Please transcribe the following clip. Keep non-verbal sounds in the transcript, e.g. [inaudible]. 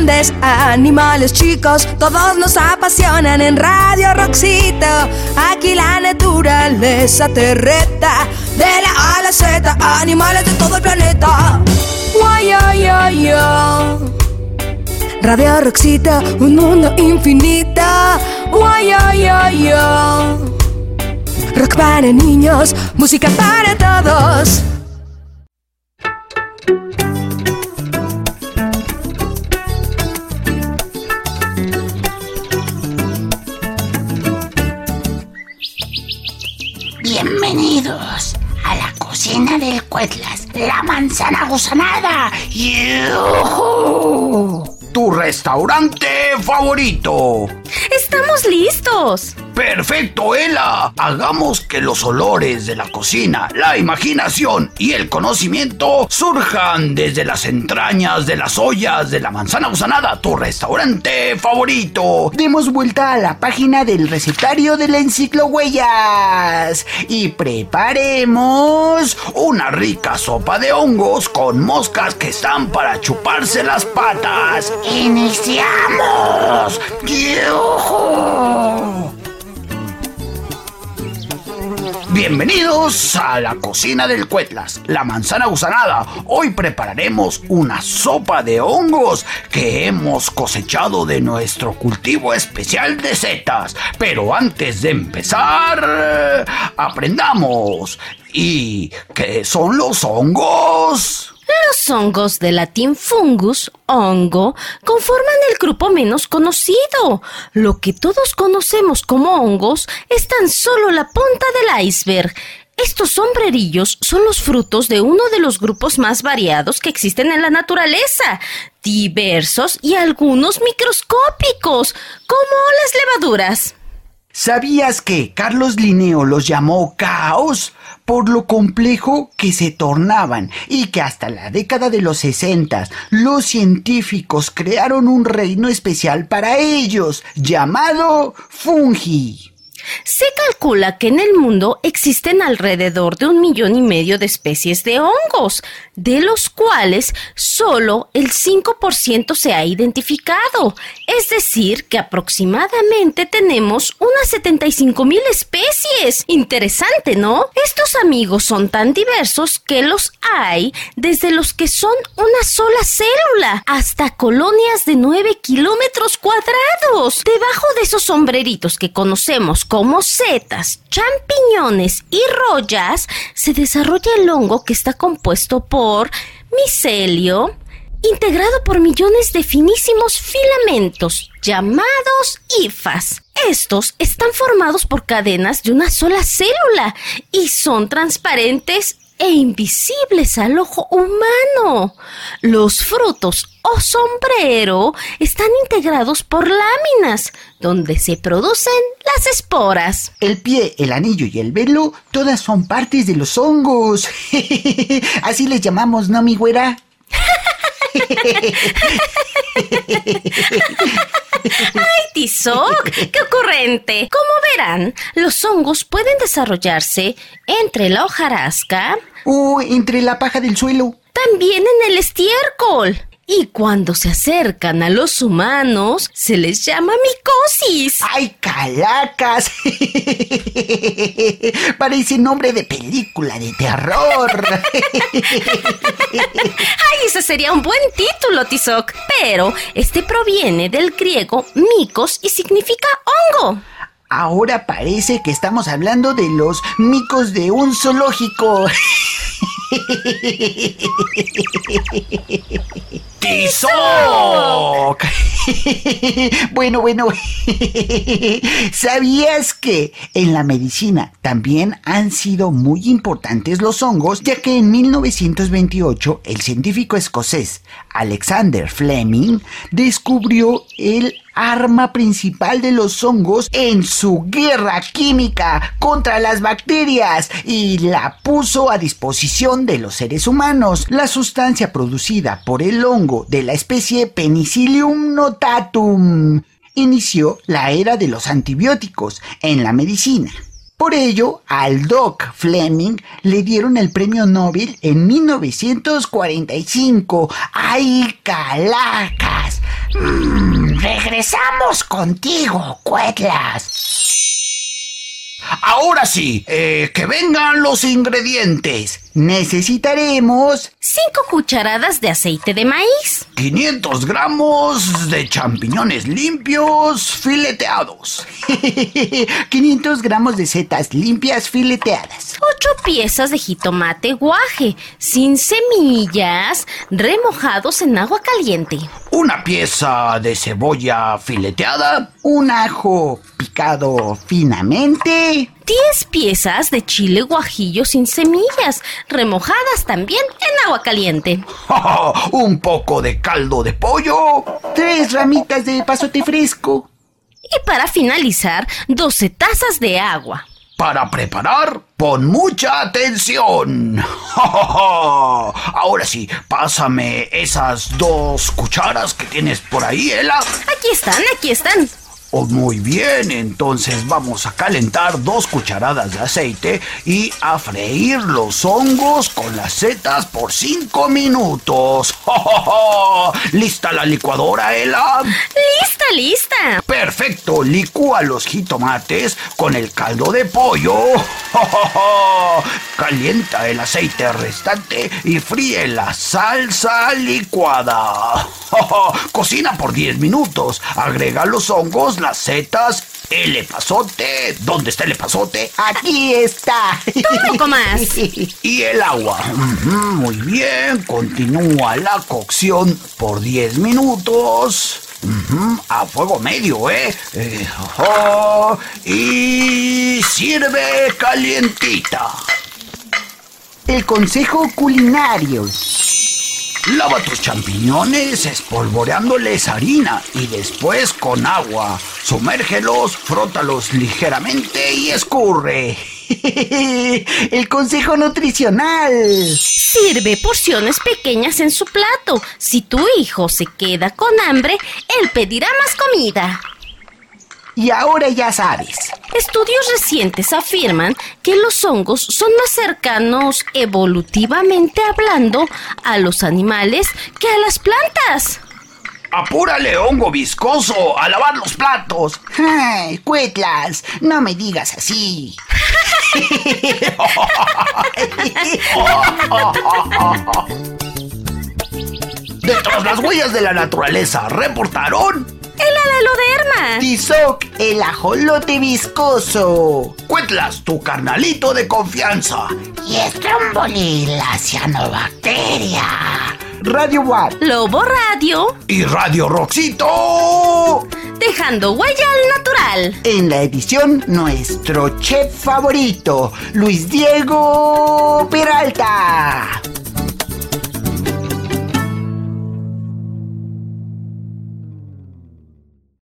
grandes, animales chicos, todos nos apasionan en Radio Roxito. Aquí la naturaleza te reta, de la A la Z, animales de todo el planeta. Radio Roxito, un mundo infinito. Rock para niños, música para todos. Del Cuetlas, la manzana gusanada. ¡Yujú! Tu restaurante favorito. ¡Estamos listos! Perfecto, Ela. Hagamos que los olores de la cocina, la imaginación y el conocimiento surjan desde las entrañas de las ollas de la manzana gusanada, tu restaurante favorito. Demos vuelta a la página del recetario de la enciclohuellas y preparemos una rica sopa de hongos con moscas que están para chuparse las patas. ¡Iniciamos! ¡Yujú! Bienvenidos a la cocina del Cuetlas, la manzana gusanada. Hoy prepararemos una sopa de hongos que hemos cosechado de nuestro cultivo especial de setas. Pero antes de empezar, aprendamos. ¿Y qué son los hongos? Los hongos de latín fungus, hongo, conforman el grupo menos conocido. Lo que todos conocemos como hongos es tan solo la punta del iceberg. Estos sombrerillos son los frutos de uno de los grupos más variados que existen en la naturaleza, diversos y algunos microscópicos, como las levaduras. ¿Sabías que Carlos Linneo los llamó caos por lo complejo que se tornaban y que hasta la década de los 60 los científicos crearon un reino especial para ellos llamado fungi? Se calcula que en el mundo existen alrededor de un millón y medio de especies de hongos, de los cuales solo el 5% se ha identificado. Es decir, que aproximadamente tenemos unas 75 mil especies. Interesante, ¿no? Estos amigos son tan diversos que los hay desde los que son una sola célula hasta colonias de 9 kilómetros cuadrados. Debajo de esos sombreritos que conocemos como setas, champiñones y rollas, se desarrolla el hongo que está compuesto por micelio, integrado por millones de finísimos filamentos llamados hifas. Estos están formados por cadenas de una sola célula y son transparentes e invisibles al ojo humano. Los frutos o sombrero están integrados por láminas, donde se producen las esporas. El pie, el anillo y el velo, todas son partes de los hongos. [laughs] Así les llamamos, ¿no, mi güera? [laughs] ¡Ay, Tizoc! ¡Qué ocurrente! Como verán, los hongos pueden desarrollarse entre la hojarasca o entre la paja del suelo. También en el estiércol. Y cuando se acercan a los humanos, se les llama micosis. ¡Ay, calacas! [laughs] Parece nombre de película de terror. [laughs] ¡Ay, ese sería un buen título, Tizoc! Pero este proviene del griego micos y significa hongo. Ahora parece que estamos hablando de los micos de un zoológico. [laughs] ¡Tizoc! [laughs] bueno, bueno. ¿Sabías que en la medicina también han sido muy importantes los hongos? Ya que en 1928 el científico escocés Alexander Fleming descubrió el arma principal de los hongos en su guerra química contra las bacterias y la puso a disposición de los seres humanos. La sustancia producida por el hongo de la especie Penicillium notatum inició la era de los antibióticos en la medicina. Por ello, al Doc Fleming le dieron el premio Nobel en 1945. ¡Ay, calacas! Mm, regresamos contigo, Cuetlas. Ahora sí, eh, que vengan los ingredientes. Necesitaremos 5 cucharadas de aceite de maíz, 500 gramos de champiñones limpios fileteados. [laughs] 500 gramos de setas limpias fileteadas, 8 piezas de jitomate guaje, sin semillas, remojados en agua caliente, Una pieza de cebolla fileteada. un ajo picado finamente, 10 piezas de chile guajillo sin semillas, remojadas también en agua caliente, [laughs] Un poco de caldo de pollo. tres ramitas de pasote fresco. y para finalizar, 12 tazas de agua. Para preparar, pon mucha atención. [laughs] Ahora sí, pásame esas dos cucharas que tienes por ahí, Ela. Aquí están, aquí están. Oh, muy bien, entonces vamos a calentar dos cucharadas de aceite y a freír los hongos con las setas por cinco minutos. [laughs] ¿Lista la licuadora, Ela? Lista, lista. Perfecto, licúa los jitomates con el caldo de pollo. [laughs] Calienta el aceite restante y fríe la salsa licuada. [laughs] Cocina por 10 minutos. Agrega los hongos, las setas, el epazote. ¿Dónde está el epazote? Aquí está. Un poco más. Y el agua. Muy bien, continúa la cocción por 10 minutos. A fuego medio, ¿eh? Eh, ojo, y sirve calientita. El consejo culinario. Lava tus champiñones espolvoreándoles harina y después con agua. Sumérgelos, frótalos ligeramente y escurre. [laughs] El consejo nutricional. Sirve porciones pequeñas en su plato. Si tu hijo se queda con hambre, él pedirá más comida. Y ahora ya sabes. Estudios recientes afirman que los hongos son más cercanos evolutivamente hablando a los animales que a las plantas. Apúrale, hongo viscoso, a lavar los platos. Ay, Cuetlas, no me digas así. [laughs] De tras las huellas de la naturaleza reportaron El alaloderma. Tizoc, el ajolote viscoso. Cuetlas, tu carnalito de confianza. Y Stromboli, la cianobacteria. Radio Watt. Lobo Radio, Y Radio Roxito. dejando huella al natural. En la edición, nuestro chef favorito, Luis Diego Peralta.